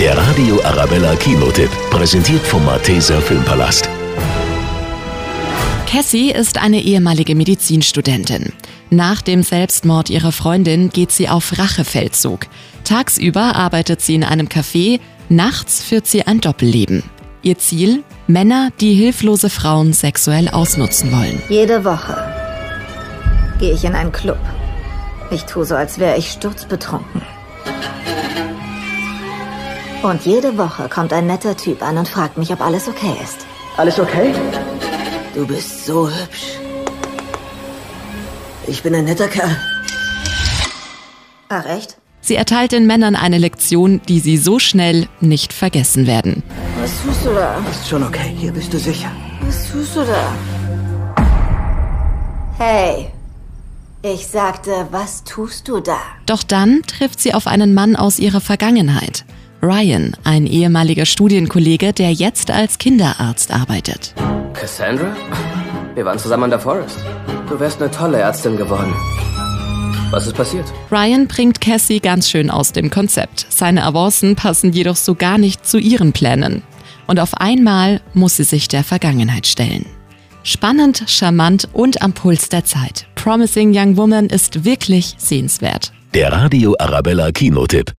Der Radio Arabella Kinotipp, präsentiert vom Malteser Filmpalast. Cassie ist eine ehemalige Medizinstudentin. Nach dem Selbstmord ihrer Freundin geht sie auf Rachefeldzug. Tagsüber arbeitet sie in einem Café, nachts führt sie ein Doppelleben. Ihr Ziel? Männer, die hilflose Frauen sexuell ausnutzen wollen. Jede Woche gehe ich in einen Club. Ich tue so, als wäre ich sturzbetrunken. Und jede Woche kommt ein netter Typ an und fragt mich, ob alles okay ist. Alles okay? Du bist so hübsch. Ich bin ein netter Kerl. Ach echt? Sie erteilt den Männern eine Lektion, die sie so schnell nicht vergessen werden. Was tust du da? Ist schon okay, hier bist du sicher. Was tust du da? Hey, ich sagte, was tust du da? Doch dann trifft sie auf einen Mann aus ihrer Vergangenheit. Ryan, ein ehemaliger Studienkollege, der jetzt als Kinderarzt arbeitet. Cassandra? Wir waren zusammen an der Forest. Du wärst eine tolle Ärztin geworden. Was ist passiert? Ryan bringt Cassie ganz schön aus dem Konzept. Seine Avancen passen jedoch so gar nicht zu ihren Plänen. Und auf einmal muss sie sich der Vergangenheit stellen. Spannend, charmant und am Puls der Zeit. Promising Young Woman ist wirklich sehenswert. Der Radio Arabella Kinotipp,